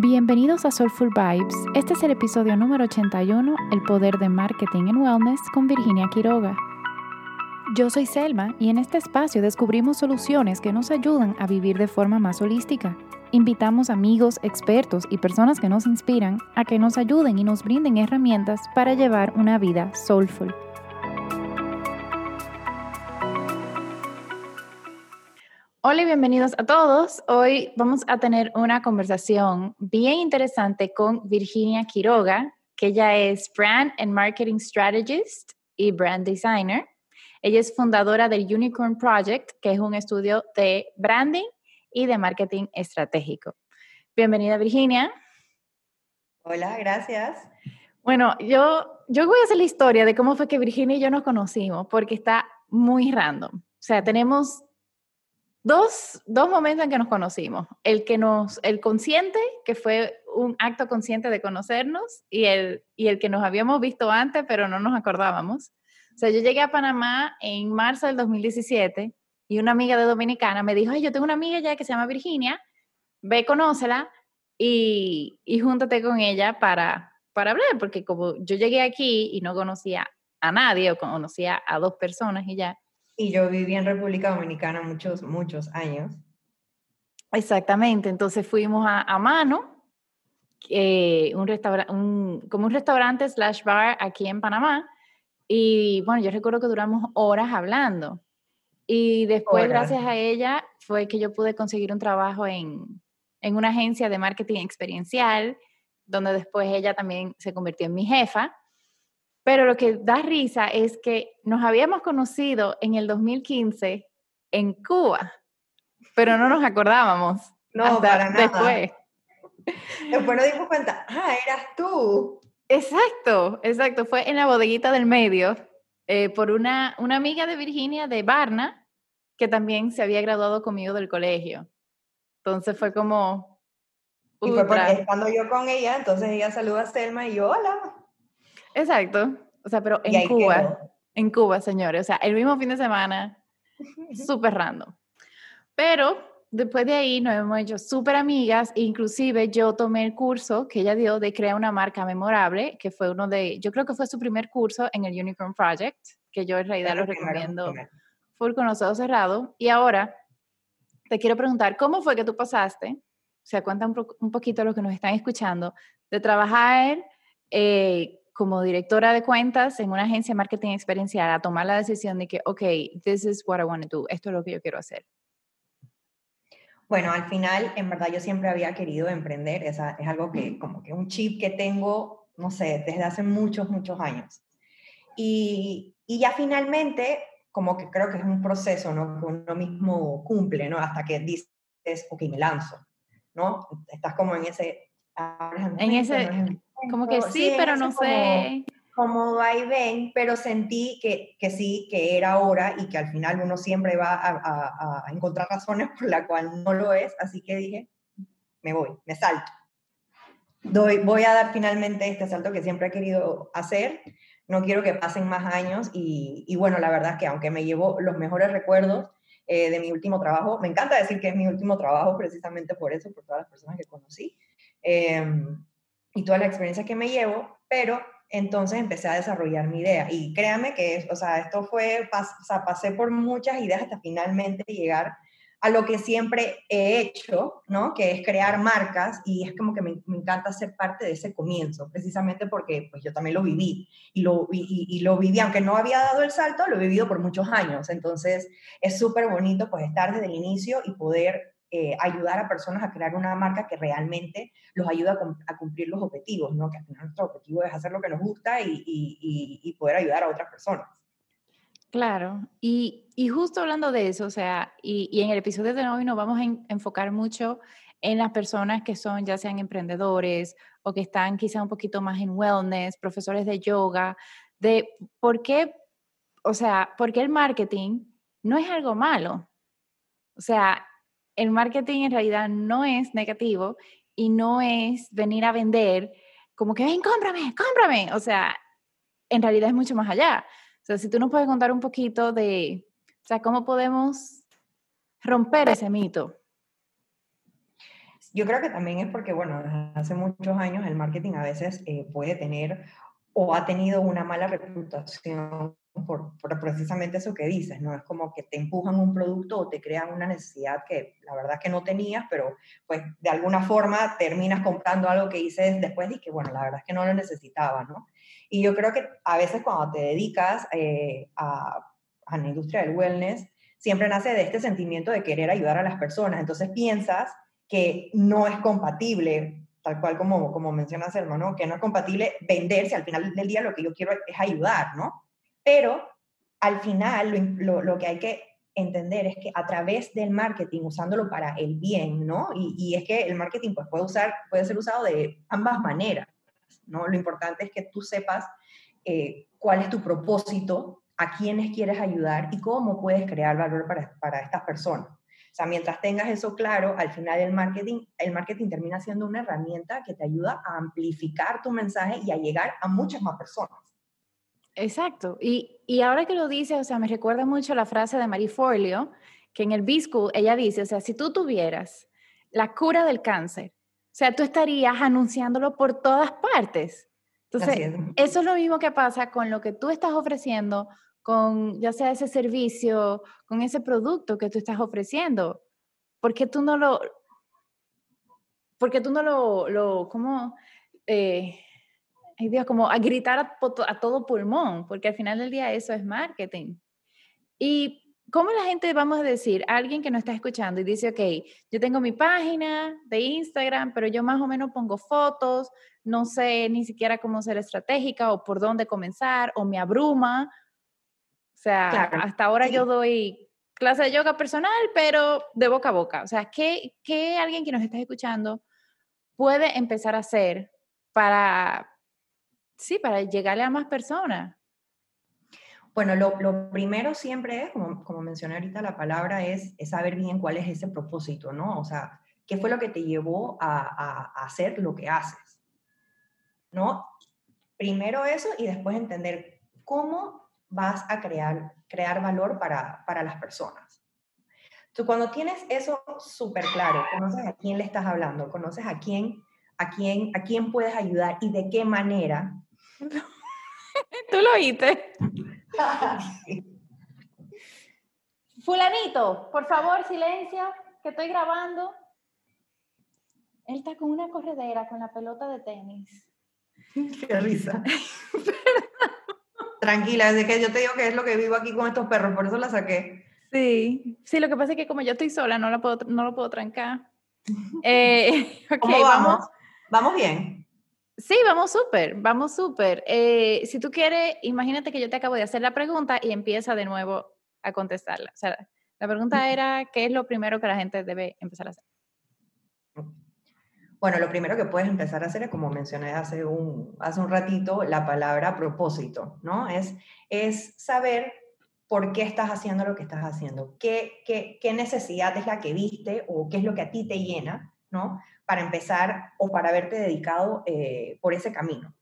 Bienvenidos a Soulful Vibes. Este es el episodio número 81, El poder de marketing en wellness con Virginia Quiroga. Yo soy Selma y en este espacio descubrimos soluciones que nos ayudan a vivir de forma más holística. Invitamos amigos, expertos y personas que nos inspiran a que nos ayuden y nos brinden herramientas para llevar una vida soulful. Hola y bienvenidos a todos. Hoy vamos a tener una conversación bien interesante con Virginia Quiroga, que ella es Brand and Marketing Strategist y Brand Designer. Ella es fundadora del Unicorn Project, que es un estudio de branding y de marketing estratégico. Bienvenida, Virginia. Hola, gracias. Bueno, yo, yo voy a hacer la historia de cómo fue que Virginia y yo nos conocimos, porque está muy random. O sea, tenemos dos, dos momentos en que nos conocimos. El que nos, el consciente, que fue un acto consciente de conocernos, y el, y el que nos habíamos visto antes, pero no nos acordábamos. O sea, yo llegué a Panamá en marzo del 2017 y una amiga de Dominicana me dijo, ay, yo tengo una amiga ya que se llama Virginia, ve, conócela y, y júntate con ella para, para hablar, porque como yo llegué aquí y no conocía a nadie o conocía a dos personas y ya, y yo viví en República Dominicana muchos, muchos años. Exactamente, entonces fuimos a, a Mano, eh, un un, como un restaurante slash bar aquí en Panamá. Y bueno, yo recuerdo que duramos horas hablando. Y después, gracias a ella, fue que yo pude conseguir un trabajo en, en una agencia de marketing experiencial, donde después ella también se convirtió en mi jefa. Pero lo que da risa es que nos habíamos conocido en el 2015 en Cuba, pero no nos acordábamos. No, para nada. Después. Después nos dimos cuenta, ah, eras tú. Exacto, exacto. Fue en la bodeguita del medio eh, por una, una amiga de Virginia de Barna que también se había graduado conmigo del colegio. Entonces fue como... Y fue porque estando yo con ella, entonces ella saluda a Selma y yo, hola. Exacto. O sea, pero en Cuba, en Cuba, señores. O sea, el mismo fin de semana, súper random. Pero después de ahí nos hemos hecho súper amigas. Inclusive yo tomé el curso que ella dio de crear una marca memorable, que fue uno de, yo creo que fue su primer curso en el Unicorn Project, que yo en realidad lo recomiendo full con los ojos cerrados. Y ahora te quiero preguntar, ¿cómo fue que tú pasaste? O sea, cuenta un, un poquito a los que nos están escuchando, de trabajar eh, como directora de cuentas en una agencia de marketing experiencial a tomar la decisión de que, ok, this is what I want to do, esto es lo que yo quiero hacer? Bueno, al final, en verdad, yo siempre había querido emprender, es, es algo que, como que un chip que tengo, no sé, desde hace muchos, muchos años. Y, y ya finalmente, como que creo que es un proceso, ¿no? Que uno mismo cumple, ¿no? Hasta que dices, ok, me lanzo, ¿no? Estás como en ese... En ese... Como que sí, pero no sé. Como va y ven, pero sentí que, que, sí, que era hora y que al final uno siempre va a, a, encontrar razones por la cual no lo es, así que dije, me voy, me salto. Doy, voy a dar finalmente este salto que siempre he querido hacer, no quiero que pasen más años y, y bueno, la verdad es que aunque me llevo los mejores recuerdos eh, de mi último trabajo, me encanta decir que es mi último trabajo precisamente por eso, por todas las personas que conocí. Eh, y toda la experiencia que me llevo, pero entonces empecé a desarrollar mi idea. Y créame que, o sea, esto fue, pasé por muchas ideas hasta finalmente llegar a lo que siempre he hecho, ¿no? Que es crear marcas y es como que me, me encanta ser parte de ese comienzo, precisamente porque pues yo también lo viví y lo, y, y lo viví, aunque no había dado el salto, lo he vivido por muchos años. Entonces es súper bonito pues estar desde el inicio y poder eh, ayudar a personas a crear una marca que realmente los ayuda a, cumplir los objetivos, ¿no? Que al final nuestro objetivo es hacer lo que nos gusta y, y, y poder ayudar a otras personas. Claro, y, y, justo hablando de eso, o sea, y, y, en el episodio de hoy nos vamos a enfocar mucho en las personas que son ya sean emprendedores o que están quizá un poquito más en wellness, profesores de yoga, de por qué, o sea, por qué el marketing no es algo malo. O sea, el marketing en realidad no es negativo y no es venir a vender como que ven, cómprame, cómprame. O sea, en realidad es mucho más allá. O sea, si tú nos puedes contar un poquito de, o sea, cómo podemos romper ese mito. Yo creo que también es porque, bueno, hace muchos años el marketing a veces eh, puede tener o ha tenido una mala reputación por, precisamente eso que dices, ¿no? Es como que te empujan un producto o te crean una necesidad que la verdad es que no tenías, pero pues de alguna forma terminas comprando algo que dices después y que, bueno, la verdad es que no lo necesitaba, ¿no? Y yo creo que a veces cuando te dedicas eh, a, a la industria del wellness, siempre nace de este sentimiento de querer ayudar a las personas. Entonces piensas que no es compatible, tal cual como, como mencionas, hermano, que no es compatible venderse. Al final del día lo que yo quiero es ayudar, ¿no? Pero al final lo, lo, que hay que entender es que a través del marketing, usándolo para el bien, ¿no? Y, y, es que el marketing pues, puede, usar, puede ser usado de ambas maneras, ¿no? Lo importante es que tú sepas eh, cuál es tu propósito, a quiénes quieres ayudar y cómo puedes crear valor para, para estas personas. O sea, mientras tengas eso claro, al final el marketing, el marketing termina siendo una herramienta que te ayuda a amplificar tu mensaje y a llegar a muchas más personas. Exacto. Y, y ahora que lo dice, o sea, me recuerda mucho la frase de Marie Forleo, que en el B-School ella dice, o sea, si tú tuvieras la cura del cáncer, o sea, tú estarías anunciándolo por todas partes. Entonces, eso es lo mismo que pasa con lo que tú estás ofreciendo, con ya sea ese servicio, con ese producto que tú estás ofreciendo. ¿Por qué tú no lo, porque tú no lo, lo ¿cómo? Eh, ay Dios, como a gritar a, todo pulmón, porque al final del día eso es marketing. Y ¿cómo la gente, vamos a decir, alguien que no está escuchando y dice, ok, yo tengo mi página de Instagram, pero yo más o menos pongo fotos, no sé ni siquiera cómo ser estratégica o por dónde comenzar, o me abruma. O sea, hasta ahora yo doy clase de yoga personal, pero de boca a boca. O sea, ¿qué, ¿qué alguien que nos está escuchando puede empezar a hacer para sí, para llegarle a más personas. Bueno, lo, primero siempre es, como, como, mencioné ahorita, la palabra es, saber bien cuál es ese propósito, ¿no? O sea, ¿qué fue lo que te llevó a, hacer lo que haces? ¿No? Primero eso y después entender cómo vas a crear, crear valor para, para las personas. Entonces, cuando tienes eso súper claro, conoces a quién le estás hablando, conoces a quién, a quién, a quién puedes ayudar y de qué manera, Tú lo oíste. Fulanito, por favor, silencio, que estoy grabando. Él está con una corredera con la pelota de tenis. Qué risa. Tranquila, es que yo te digo que es lo que vivo aquí con estos perros, por eso la saqué. Sí, sí, lo que pasa es que como yo estoy sola, no, la puedo, no lo puedo trancar. Eh, ¿Cómo vamos? ¿Vamos bien? Sí, vamos súper, vamos súper. Eh, si tú quieres, imagínate que yo te acabo de hacer la pregunta y empieza de nuevo a contestarla. O sea, la pregunta era, ¿qué es lo primero que la gente debe empezar a hacer? Bueno, lo primero que puedes empezar a hacer es, como mencioné hace un, hace un ratito, la palabra propósito, ¿no? Es, es saber por qué estás haciendo lo que estás haciendo, qué, qué, qué necesidad es la que viste o qué es lo que a ti te llena, ¿no? Para empezar o para haberte dedicado eh, por ese camino.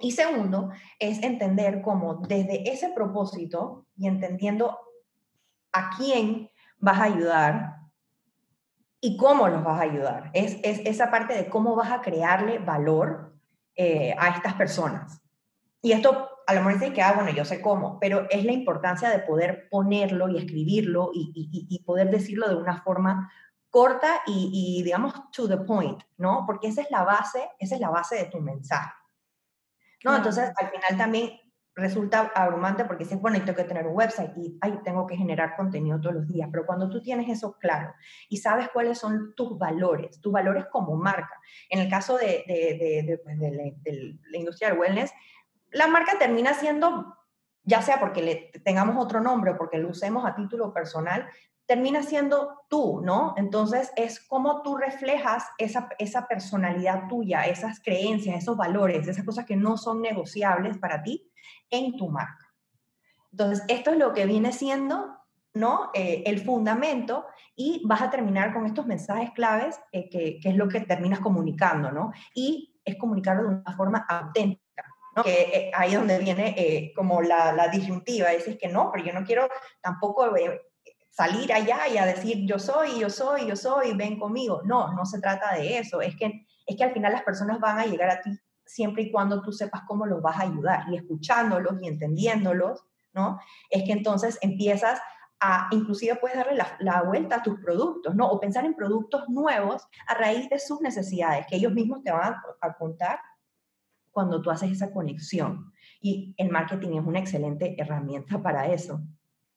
Y segundo, es entender cómo desde ese propósito y entendiendo a quién vas a ayudar y cómo los vas a ayudar. Es, es esa parte de cómo vas a crearle valor eh, a estas personas. Y esto a lo mejor dice que, ah, bueno, yo sé cómo, pero es la importancia de poder ponerlo y escribirlo y, y poder decirlo de una forma corta y, digamos, to the point, ¿no? Porque esa es la base, esa es la base de tu mensaje. ¿No? Entonces, al final también resulta abrumante porque dices, bueno, y tengo que tener un website y ay, tengo que generar contenido todos los días, pero cuando tú tienes eso claro y sabes cuáles son tus valores, tus valores como marca, en el caso de, de, de, pues, de la industria del wellness, la marca termina siendo, ya sea porque le tengamos otro nombre o porque lo usemos a título personal, termina siendo tú, ¿no? Entonces es como tú reflejas esa, esa personalidad tuya, esas creencias, esos valores, esas cosas que no son negociables para ti en tu marca. Entonces, esto es lo que viene siendo, ¿no? Eh, el fundamento y vas a terminar con estos mensajes claves eh, que, que, es lo que terminas comunicando, ¿no? Y es comunicarlo de una forma auténtica. ¿no? Que eh, ahí es donde viene como la, la disyuntiva, dices que no, pero yo no quiero tampoco salir allá y a decir yo soy, yo soy, yo soy, ven conmigo. No, no se trata de eso. Es que, es que al final las personas van a llegar a ti siempre y cuando tú sepas cómo los vas a ayudar y escuchándolos y entendiéndolos, ¿no? Es que entonces empiezas a, inclusive puedes darle la, vuelta a tus productos, ¿no? O pensar en productos nuevos a raíz de sus necesidades, que ellos mismos te van a, contar cuando tú haces esa conexión. Y el marketing es una excelente herramienta para eso,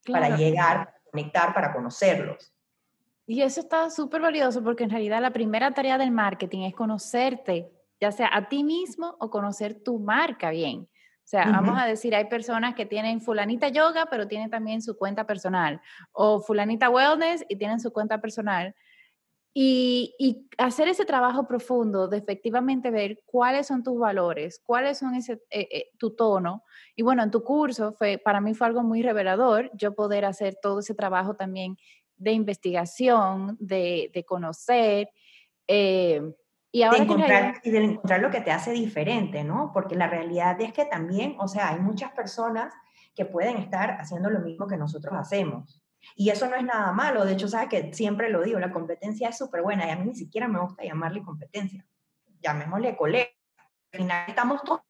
para llegar, conectar, para conocerlos. Y eso está súper valioso porque en realidad la primera tarea del marketing es conocerte, ya sea a ti mismo o conocer tu marca bien. O sea, vamos a decir, hay personas que tienen fulanita yoga, pero tienen también su cuenta personal, o fulanita wellness y tienen su cuenta personal. Y, hacer ese trabajo profundo de efectivamente ver cuáles son tus valores, cuáles son ese, eh, eh, tu tono. Y bueno, en tu curso fue, para mí fue algo muy revelador yo poder hacer todo ese trabajo también de investigación, de, de conocer. Eh, y ahora de encontrar, y de encontrar lo que te hace diferente, ¿no? Porque la realidad es que también, o sea, hay muchas personas que pueden estar haciendo lo mismo que nosotros hacemos. Y eso no es nada malo. De hecho, sabes que siempre lo digo, la competencia es súper buena y a mí ni siquiera me gusta llamarle competencia. Llamémosle colega. Al final estamos todos,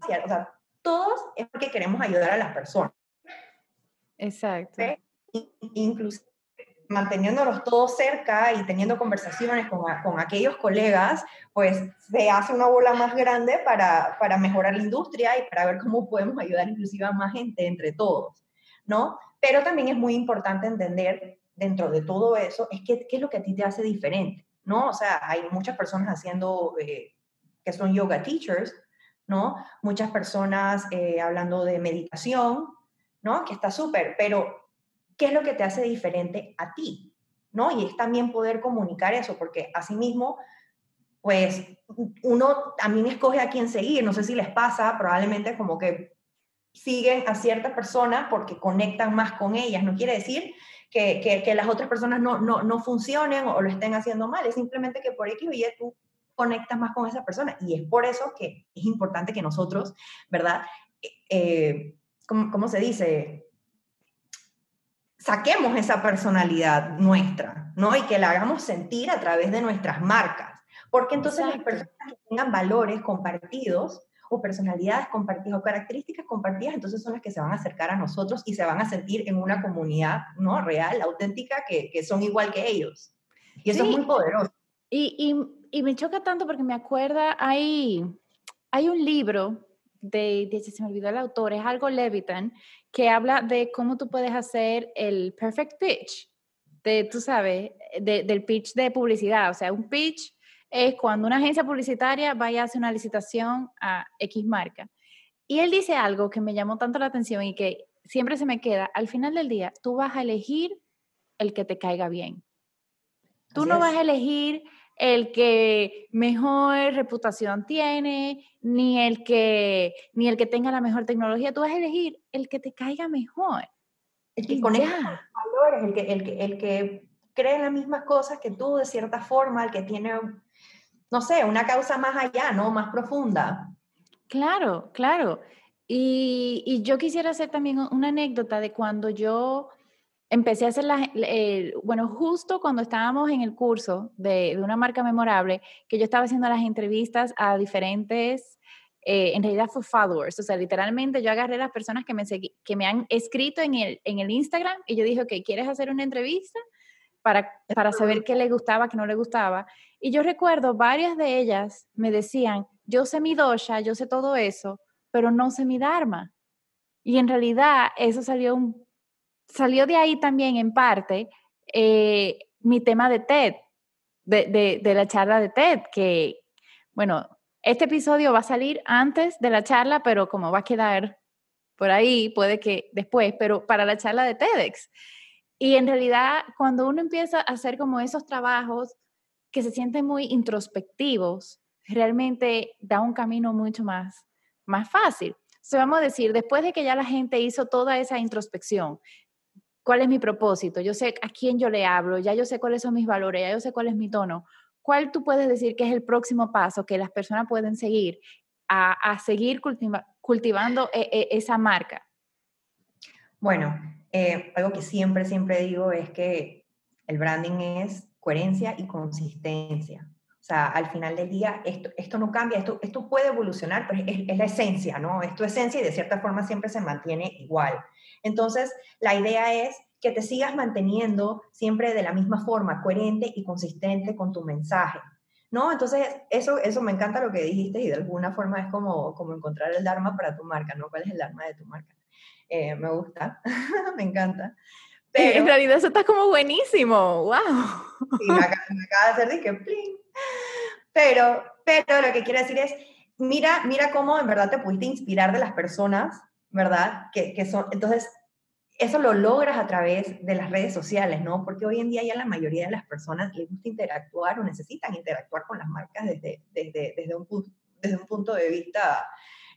o sea, todos es porque queremos ayudar a las personas. Exacto. Incluso manteniéndolos todos cerca y teniendo conversaciones con, con, aquellos colegas, pues se hace una bola más grande para, para, mejorar la industria y para ver cómo podemos ayudar inclusive a más gente entre todos, ¿no? Pero también es muy importante entender dentro de todo eso, es qué es lo que a ti te hace diferente, ¿no? O sea, hay muchas personas haciendo, eh, que son yoga teachers, ¿no? Muchas personas eh, hablando de meditación, ¿no? Que está súper, pero qué es lo que te hace diferente a ti, ¿no? Y es también poder comunicar eso, porque asimismo, pues uno también escoge a quién seguir, no sé si les pasa, probablemente como que siguen a cierta persona porque conectan más con ellas, no quiere decir que, que, las otras personas no, no, no, funcionen o lo estén haciendo mal, es simplemente que por X o Y tú conectas más con esa persona y es por eso que es importante que nosotros, ¿verdad? Eh, eh ¿cómo, ¿Cómo se dice? saquemos esa personalidad nuestra, ¿no? Y que la hagamos sentir a través de nuestras marcas. Porque entonces las personas que tengan valores compartidos o personalidades compartidas o características compartidas, entonces son las que se van a acercar a nosotros y se van a sentir en una comunidad, ¿no? Real, auténtica, que, que son igual que ellos. Y eso es muy poderoso. Y, y, y, me choca tanto porque me acuerda, hay, hay un libro de, de, se me olvidó el autor, es algo Levitan, que habla de cómo tú puedes hacer el perfect pitch, de, tú sabes, del pitch de publicidad. O sea, un pitch es cuando una agencia publicitaria vaya a hacer una licitación a X marca. Y él dice algo que me llamó tanto la atención y que siempre se me queda, al final del día, tú vas a elegir el que te caiga bien. Tú no vas a elegir el que mejor reputación tiene, ni el que, ni el que tenga la mejor tecnología. Tú vas a elegir el que te caiga mejor. El que conecta valores, el que, el, que, el que cree en las mismas cosas que tú de cierta forma, el que tiene, no sé, una causa más allá, ¿no? Más profunda. Claro, claro. Y, yo quisiera hacer también una anécdota de cuando yo empecé a hacer las, bueno, justo cuando estábamos en el curso de, una marca memorable, que yo estaba haciendo las entrevistas a diferentes, eh, en realidad followers, o sea, literalmente yo agarré las personas que me, que me han escrito en el, en el Instagram y yo dije, ok, ¿quieres hacer una entrevista? Para, para saber qué le gustaba, qué no le gustaba. Y yo recuerdo, varias de ellas me decían, yo sé mi dosha, yo sé todo eso, pero no sé mi dharma. Y en realidad eso salió un salió de ahí también en parte eh, mi tema de TED, de, de, la charla de TED, que, bueno, este episodio va a salir antes de la charla, pero como va a quedar por ahí, puede que después, pero para la charla de TEDx. Y en realidad, cuando uno empieza a hacer como esos trabajos que se sienten muy introspectivos, realmente da un camino mucho más, más fácil. Se vamos a decir, después de que ya la gente hizo toda esa introspección, cuál es mi propósito, yo sé a quién yo le hablo, ya yo sé cuáles son mis valores, ya yo sé cuál es mi tono. ¿Cuál tú puedes decir que es el próximo paso que las personas pueden seguir a, seguir cultivando e, e, esa marca? Bueno, eh, algo que siempre, siempre digo es que el branding es coherencia y consistencia. O sea, al final del día, esto, esto no cambia, esto, esto puede evolucionar, pero es, la esencia, ¿no? Es tu esencia y de cierta forma siempre se mantiene igual. Entonces, la idea es que te sigas manteniendo siempre de la misma forma, coherente y consistente con tu mensaje. ¿No? Entonces, eso, eso me encanta lo que dijiste y de alguna forma es como, como encontrar el Dharma para tu marca, ¿no? ¿Cuál es el Dharma de tu marca? Eh, me gusta, me encanta. Pero, en realidad eso está como buenísimo, wow. Y me, acaba, de hacer de que pling. Pero, pero lo que quiero decir es, mira, mira cómo en verdad te pudiste inspirar de las personas, ¿verdad? Que, que son, entonces, eso lo logras a través de las redes sociales, ¿no? Porque hoy en día ya la mayoría de las personas les gusta interactuar o necesitan interactuar con las marcas desde, desde, desde, un, desde un punto de vista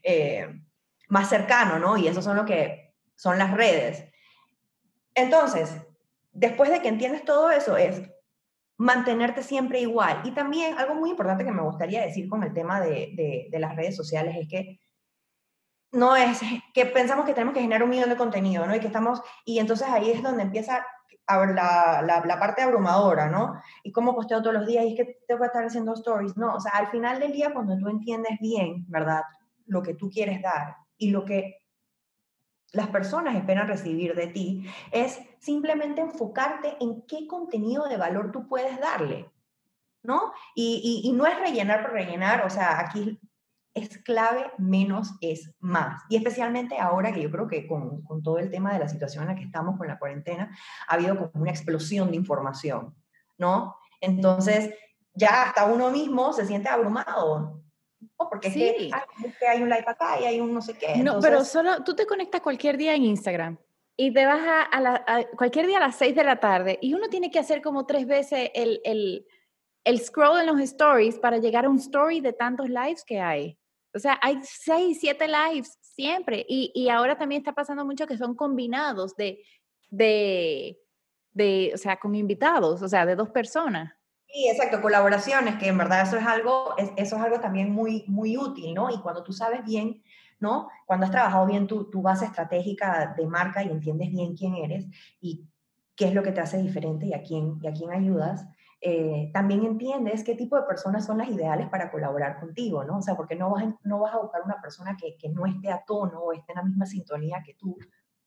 eh, más cercano, ¿no? Y eso son lo que son las redes. Entonces, después de que entiendes todo eso, es mantenerte siempre igual. Y también algo muy importante que me gustaría decir con el tema de, de las redes sociales es que no es que pensamos que tenemos que generar un millón de contenido, ¿no? Y que estamos, y entonces ahí es donde empieza a ver la, la, parte abrumadora, ¿no? Y cómo posteo todos los días, y es que tengo que estar haciendo stories, ¿no? O sea, al final del día, cuando tú entiendes bien, ¿verdad? Lo que tú quieres dar y lo que las personas esperan recibir de ti, es simplemente enfocarte en qué contenido de valor tú puedes darle, ¿no? Y, y, no es rellenar por rellenar, o sea, aquí es clave, menos es más. Y especialmente ahora que yo creo que con, con, todo el tema de la situación en la que estamos con la cuarentena, ha habido como una explosión de información, ¿no? Entonces, ya hasta uno mismo se siente abrumado. Porque sí. es, que, hay un live acá y hay un no sé qué. No, pero solo tú te conectas cualquier día en Instagram y te vas a, la, cualquier día a las 6 de la tarde y uno tiene que hacer como tres veces el, el, el scroll en los stories para llegar a un story de tantos lives que hay. O sea, hay seis, siete lives siempre. Y, y, ahora también está pasando mucho que son combinados de, de, de, o sea, con invitados, o sea, de dos personas. Sí, exacto, colaboraciones, que en verdad eso es algo, eso es algo también muy, muy útil, ¿no? Y cuando tú sabes bien, ¿no? Cuando has trabajado bien tu, tu base estratégica de marca y entiendes bien quién eres y qué es lo que te hace diferente y a quién, y a quién ayudas, eh, también entiendes qué tipo de personas son las ideales para colaborar contigo, ¿no? O sea, porque no vas, no vas a buscar una persona que, que no esté a tono o esté en la misma sintonía que tú,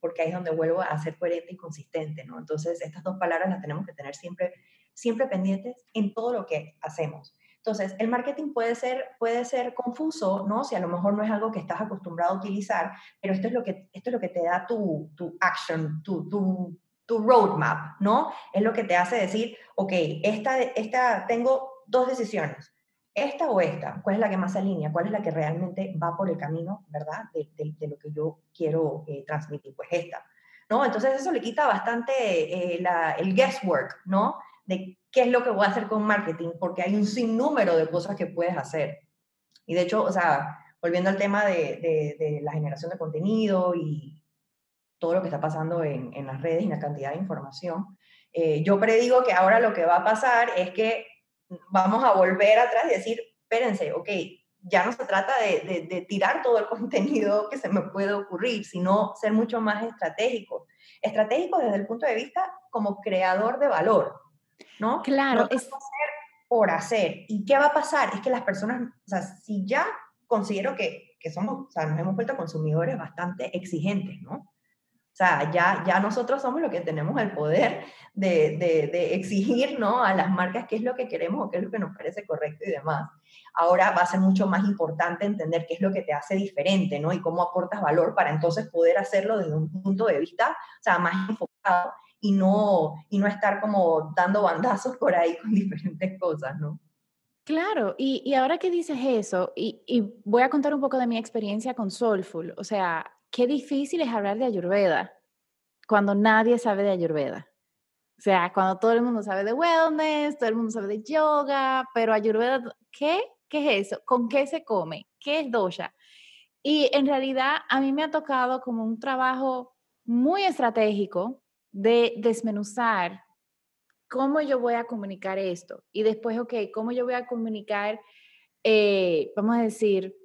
porque ahí es donde vuelvo a ser coherente y consistente, ¿no? Entonces, estas dos palabras las tenemos que tener siempre, siempre pendientes en todo lo que hacemos. Entonces, el marketing puede ser, puede ser confuso, ¿no? Si a lo mejor no es algo que estás acostumbrado a utilizar, pero esto es lo que, esto es lo que te da tu, tu action, tu, tu, tu roadmap, ¿no? Es lo que te hace decir, ok, esta, esta, tengo dos decisiones, esta o esta, ¿cuál es la que más se alinea? ¿Cuál es la que realmente va por el camino, verdad? De, lo que yo quiero eh, transmitir, pues esta, ¿no? Entonces eso le quita bastante eh, el guesswork, ¿no? De qué es lo que voy a hacer con marketing, porque hay un sinnúmero de cosas que puedes hacer. Y de hecho, o sea, volviendo al tema de, la generación de contenido y, todo lo que está pasando en, en las redes y la cantidad de información. Eh, yo predigo que ahora lo que va a pasar es que vamos a volver atrás y decir, espérense, ok, ya no se trata de, de, tirar todo el contenido que se me puede ocurrir, sino ser mucho más estratégico. Estratégico desde el punto de vista como creador de valor, ¿no? Claro. es hacer por hacer. ¿Y qué va a pasar? Es que las personas, o sea, si ya considero que, que somos, o sea, nos hemos vuelto consumidores bastante exigentes, ¿no? Sea, ya, ya nosotros somos los que tenemos el poder de, de, exigir ¿no? a las marcas qué es lo que queremos o qué es lo que nos parece correcto y demás. Ahora va a ser mucho más importante entender qué es lo que te hace diferente, ¿no? Y cómo aportas valor para entonces poder hacerlo desde un punto de vista, o sea, más enfocado y no, y no estar como dando bandazos por ahí con diferentes cosas, ¿no? Claro, y, y ahora que dices eso, y, y voy a contar un poco de mi experiencia con Soulful, o sea, qué difícil es hablar de Ayurveda cuando nadie sabe de Ayurveda. O sea, cuando todo el mundo sabe de wellness, todo el mundo sabe de yoga, pero Ayurveda, ¿qué? ¿Qué es eso? ¿Con qué se come? ¿Qué es dosha? Y en realidad a mí me ha tocado como un trabajo muy estratégico de desmenuzar cómo yo voy a comunicar esto. Y después, ok, cómo yo voy a comunicar, eh, vamos a decir,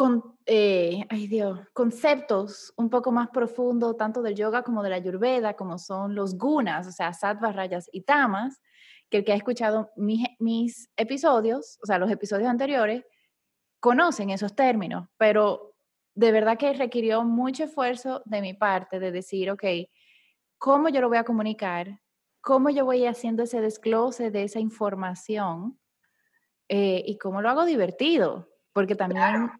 con, eh, ay Dios, conceptos un poco más profundos, tanto del yoga como de la ayurveda, como son los gunas, o sea, sattvas, rayas y tamas, que el que ha escuchado mis, mis episodios, o sea, los episodios anteriores, conocen esos términos, pero de verdad que requirió mucho esfuerzo de mi parte de decir, ok, ¿cómo yo lo voy a comunicar? ¿Cómo yo voy haciendo ese desglose de esa información? Eh, y cómo lo hago divertido, porque también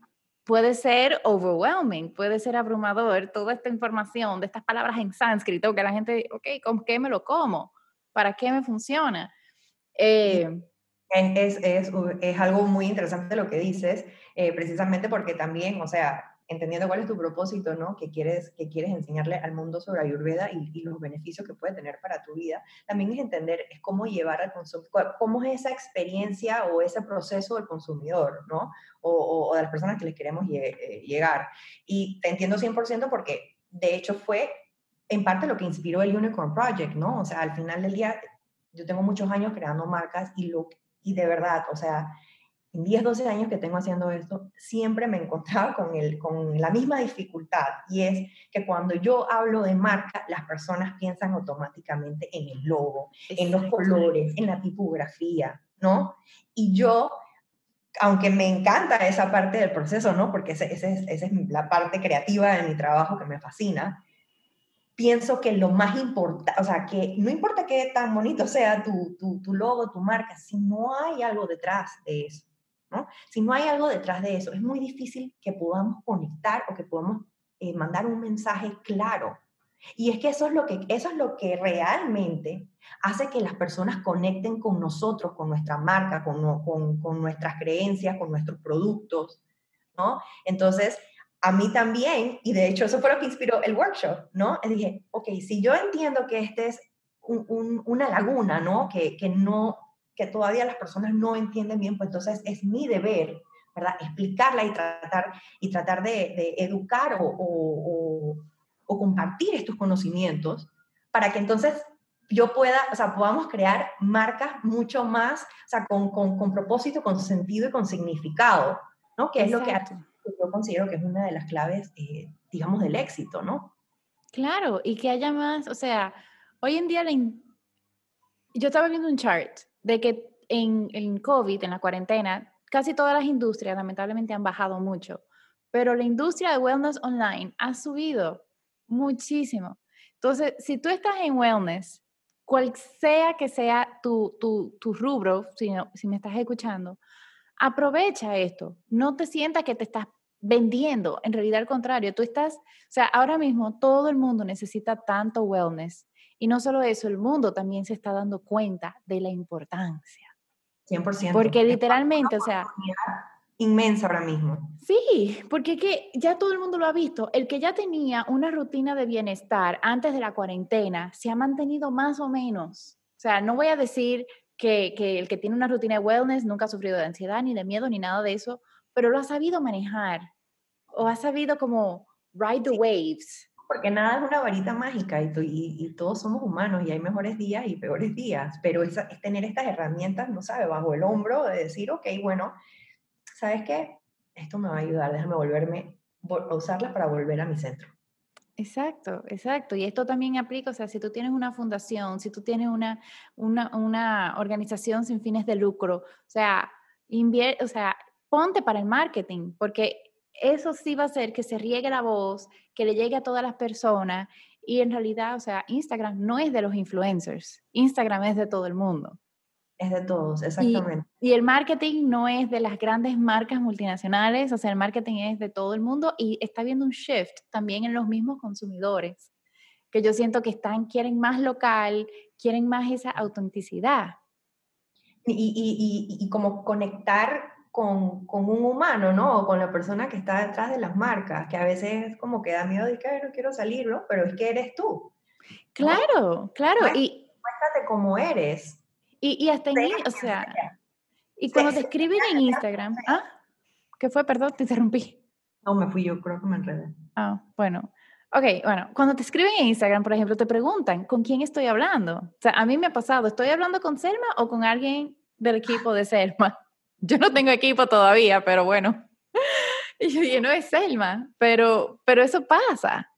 puede ser overwhelming, puede ser abrumador toda esta información de estas palabras en sánscrito que la gente, ok, ¿con qué me lo como? ¿Para qué me funciona? Eh, es, es, es, algo muy interesante lo que dices, eh, precisamente porque también, o sea, entendiendo cuál es tu propósito, ¿no? Que quieres, que quieres enseñarle al mundo sobre Ayurveda y, y, los beneficios que puede tener para tu vida, también es entender es cómo llevar al consumidor, cómo es esa experiencia o ese proceso del consumidor, ¿no? O, o, de las personas que les queremos eh, llegar. Y te entiendo 100% porque, de hecho, fue en parte lo que inspiró el Unicorn Project, ¿no? O sea, al final del día, yo tengo muchos años creando marcas y, lo, y de verdad, o sea, en 10, 12 años que tengo haciendo esto, siempre me encontraba con, el, con la misma dificultad y es que cuando yo hablo de marca, las personas piensan automáticamente en el logo, en los colores, en la tipografía, ¿no? Y yo, aunque me encanta esa parte del proceso, ¿no? Porque esa es, es la parte creativa de mi trabajo que me fascina, pienso que lo más importante, o sea, que no importa qué tan bonito sea tu, tu, tu logo, tu marca, si no hay algo detrás de eso si no hay algo detrás de eso, es muy difícil que podamos conectar o que podamos eh, mandar un mensaje claro. Y es que eso es, lo que eso es lo que realmente hace que las personas conecten con nosotros, con nuestra marca, con, con, nuestras creencias, con nuestros productos, ¿no? Entonces, a mí también, y de hecho eso fue lo que inspiró el workshop, ¿no? Dije, ok, si yo entiendo que este es una laguna, ¿no? Que, que no, que todavía las personas no entienden bien, pues entonces es mi deber, ¿verdad? Explicarla y tratar, y tratar de, educar o, o, compartir estos conocimientos para que entonces yo pueda, o sea, podamos crear marcas mucho más, o sea, con, con, con propósito, con sentido y con significado, ¿no? Que es lo que yo considero que es una de las claves, eh, digamos, del éxito, ¿no? Claro, y que haya más, o sea, hoy en día la yo estaba viendo un chart de que en, en COVID, en la cuarentena, casi todas las industrias lamentablemente han bajado mucho, pero la industria de wellness online ha subido muchísimo. Entonces, si tú estás en wellness, cual sea que sea tu, tu, tu rubro, si, si me estás escuchando, aprovecha esto. No te sientas que te estás vendiendo. En realidad, al contrario, tú estás, o sea, ahora mismo todo el mundo necesita tanto wellness y no solo eso, el mundo también se está dando cuenta de la importancia. 100%. Porque literalmente, o sea... Inmensa ahora mismo. Sí, porque que ya todo el mundo lo ha visto. El que ya tenía una rutina de bienestar antes de la cuarentena se ha mantenido más o menos. O sea, no voy a decir que, que el que tiene una rutina de wellness nunca ha sufrido de ansiedad, ni de miedo, ni nada de eso, pero lo ha sabido manejar o ha sabido como ride the waves porque nada es una varita mágica y, y, todos somos humanos y hay mejores días y peores días, pero es, tener estas herramientas, no sabe, bajo el hombro de decir, ok, bueno, ¿sabes qué? Esto me va a ayudar, déjame volverme, a usarlas para volver a mi centro. Exacto, exacto. Y esto también aplica, o sea, si tú tienes una fundación, si tú tienes una, una, organización sin fines de lucro, o sea, o sea, ponte para el marketing, porque eso sí va a hacer que se riegue la voz, que le llegue a todas las personas. Y en realidad, o sea, Instagram no es de los influencers, Instagram es de todo el mundo. Es de todos, exactamente. Y, el marketing no es de las grandes marcas multinacionales, o sea, el marketing es de todo el mundo y está viendo un shift también en los mismos consumidores, que yo siento que están, quieren más local, quieren más esa autenticidad. Y, y como conectar con, con, un humano, ¿no? O con la persona que está detrás de las marcas, que a veces como que da miedo de que no quiero salir, ¿no? Pero es que eres tú. Claro, claro. y muéstrate como eres. Y, y hasta en, o sea, y cuando te escriben en Instagram, ¿ah? ¿Qué fue? Perdón, te interrumpí. No, me fui yo, creo que me enredé. Ah, bueno. Ok, bueno, cuando te escriben en Instagram, por ejemplo, te preguntan, ¿con quién estoy hablando? O sea, a mí me ha pasado, ¿estoy hablando con Selma o con alguien del equipo de Selma? Yo no tengo equipo todavía, pero bueno. Y yo dije, no es Selma, pero, pero eso pasa.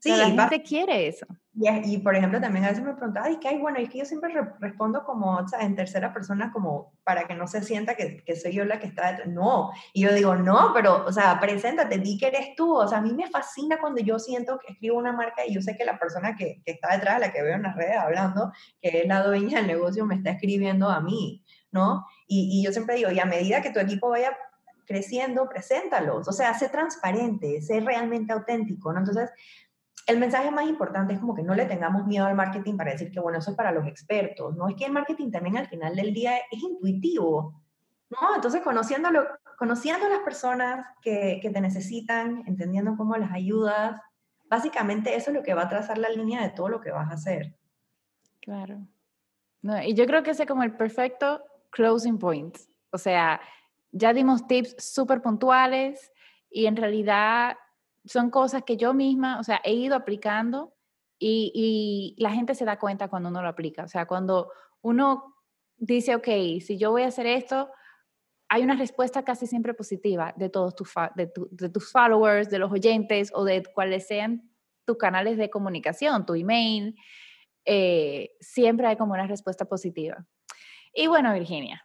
Sí, la gente quiere eso. Y, por ejemplo, también a veces me preguntaba, ¿y qué hay? Bueno, es que yo siempre respondo como, o sea, en tercera persona, como para que no se sienta que, que, soy yo la que está detrás. No. Y yo digo, no, pero, o sea, preséntate, di que eres tú. O sea, a mí me fascina cuando yo siento que escribo una marca y yo sé que la persona que, que está detrás, la que veo en las redes hablando, que es la dueña del negocio, me está escribiendo a mí, ¿no? Y, y yo siempre digo, y a medida que tu equipo vaya creciendo, preséntalos. O sea, sé transparente, sé realmente auténtico, ¿no? Entonces, el mensaje más importante es como que no le tengamos miedo al marketing para decir que, bueno, eso es para los expertos, ¿no? Es que el marketing también al final del día es intuitivo, ¿no? Entonces, conociéndolo, conociendo a las personas que, que te necesitan, entendiendo cómo las ayudas, básicamente eso es lo que va a trazar la línea de todo lo que vas a hacer. Claro. No, y yo creo que ese es como el perfecto closing point. O sea, ya dimos tips súper puntuales y en realidad son cosas que yo misma, o sea, he ido aplicando y, la gente se da cuenta cuando uno lo aplica. O sea, cuando uno dice, ok, si yo voy a hacer esto, hay una respuesta casi siempre positiva de todos tus, de, tus followers, de los oyentes o de cuáles sean tus canales de comunicación, tu email. Eh, siempre hay como una respuesta positiva. Y bueno, Virginia,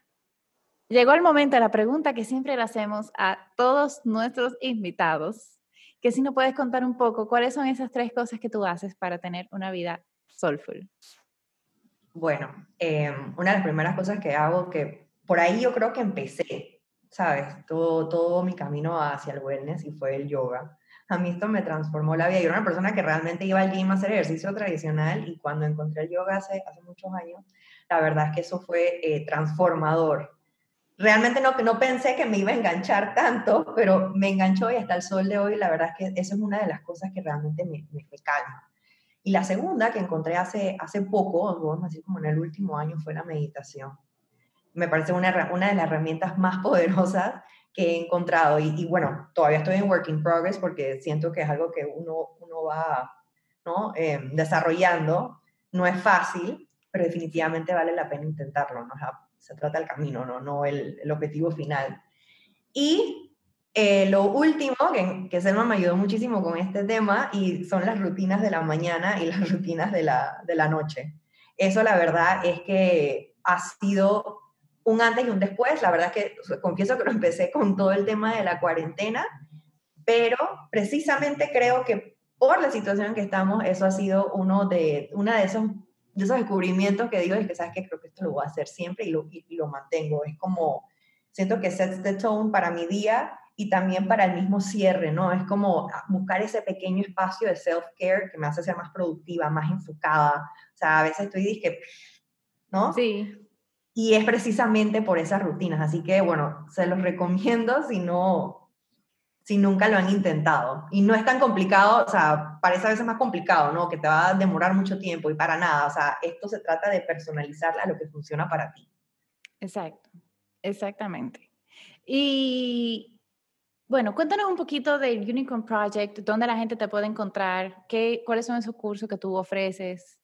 llegó el momento de la pregunta que siempre le hacemos a todos nuestros invitados que si no puedes contar un poco cuáles son esas tres cosas que tú haces para tener una vida soulful. Bueno, em, una de las primeras cosas que hago, que por ahí yo creo que empecé, ¿sabes? Todo, todo mi camino hacia el wellness y fue el yoga. A mí esto me transformó la vida. Yo era una persona que realmente iba al gym a hacer ejercicio tradicional y cuando encontré el yoga hace, muchos años, la verdad es que eso fue eh, transformador realmente no, no pensé que me iba a enganchar tanto, pero me enganchó y hasta el sol de hoy, la verdad es que eso es una de las cosas que realmente me, me, calma. Y la segunda que encontré hace, hace poco, vamos a decir como en el último año, fue la meditación. Me parece una, una de las herramientas más poderosas que he encontrado. Y, bueno, todavía estoy en work in progress porque siento que es algo que uno, uno va ¿no? Em, desarrollando. No es fácil, pero definitivamente vale la pena intentarlo. ¿no? se trata del camino, no, no el, el objetivo final. Y eh, lo último, que, que Selma me ayudó muchísimo con este tema, y son las rutinas de la mañana y las rutinas de la, de la noche. Eso la verdad es que ha sido un antes y un después. La verdad es que confieso que lo empecé con todo el tema de la cuarentena, pero precisamente creo que por la situación en que estamos, eso ha sido uno de, una de esos de esos descubrimientos que digo es que, ¿sabes que Creo que esto lo voy a hacer siempre y lo, y, lo mantengo. Es como, siento que sets the tone para mi día y también para el mismo cierre, ¿no? Es como buscar ese pequeño espacio de self-care que me hace ser más productiva, más enfocada. O sea, a veces estoy disque, ¿no? Sí. Y es precisamente por esas rutinas. Así que, bueno, se los recomiendo si no, si nunca lo han intentado. Y no es tan complicado, o sea, parece a veces más complicado, ¿no? Que te va a demorar mucho tiempo y para nada. O sea, esto se trata de personalizarla a lo que funciona para ti. Exacto, exactamente. Y bueno, cuéntanos un poquito del Unicorn Project, dónde la gente te puede encontrar, qué, cuáles son esos cursos que tú ofreces.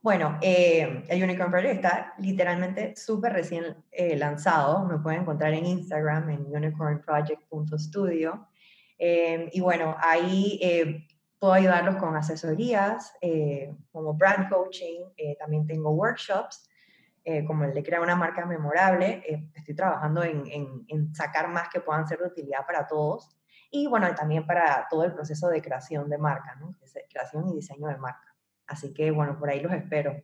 Bueno, eh, el Unicorn Project está literalmente súper recién eh, lanzado. Me pueden encontrar en Instagram en unicornproject.studio. Eh, y bueno, ahí puedo ayudarlos con asesorías como brand coaching. también tengo workshops como el de crear una marca memorable. estoy trabajando en, en, sacar más que puedan ser de utilidad para todos. Y bueno, también para todo el proceso de creación de marca, ¿no? creación y diseño de marca. Así que bueno, por ahí los espero.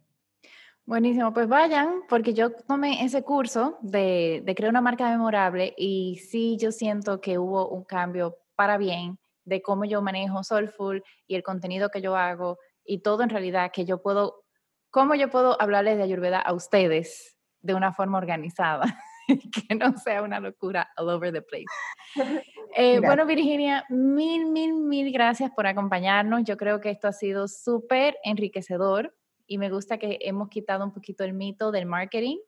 Buenísimo, pues vayan, porque yo tomé ese curso de, crear una marca memorable y sí yo siento que hubo un cambio para bien de cómo yo manejo Soulful y el contenido que yo hago y todo en realidad que yo puedo, cómo yo puedo hablarles de Ayurveda a ustedes de una forma organizada, que no sea una locura all over the place. Eh, bueno, Virginia, mil, mil, mil gracias por acompañarnos. Yo creo que esto ha sido súper enriquecedor y me gusta que hemos quitado un poquito el mito del marketing.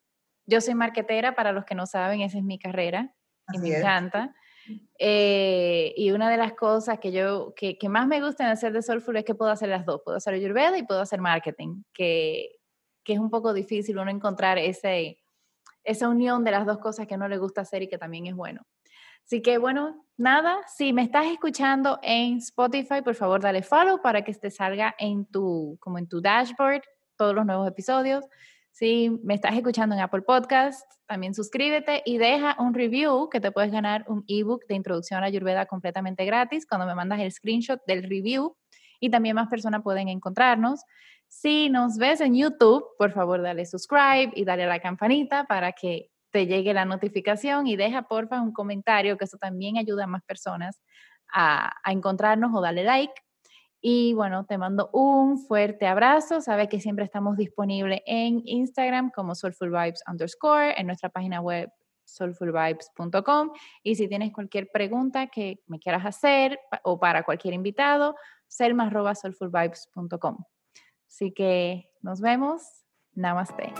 Yo soy marketera, para los que no saben, esa es mi carrera y me encanta. Eh, y una de las cosas que yo, que, que, más me gusta en hacer de Soulful es que puedo hacer las dos. Puedo hacer Ayurveda y puedo hacer marketing, que, que es un poco difícil uno encontrar ese, esa unión de las dos cosas que no le gusta hacer y que también es bueno. Así que bueno, nada, si me estás escuchando en Spotify, por favor dale follow para que te salga en tu, como en tu dashboard todos los nuevos episodios. Si me estás escuchando en Apple Podcast, también suscríbete y deja un review que te puedes ganar un ebook de introducción a Ayurveda completamente gratis cuando me mandas el screenshot del review y también más personas pueden encontrarnos. Si nos ves en YouTube, por favor dale subscribe y dale a la campanita para que te llegue la notificación y deja porfa un comentario que eso también ayuda a más personas a, encontrarnos o dale like. Y bueno, te mando un fuerte abrazo. Sabes que siempre estamos disponibles en Instagram como soulfulvibes underscore, en nuestra página web soulfulvibes.com. Y si tienes cualquier pregunta que me quieras hacer o para cualquier invitado, selma.soulfulvibes.com. Así que nos vemos. Namaste.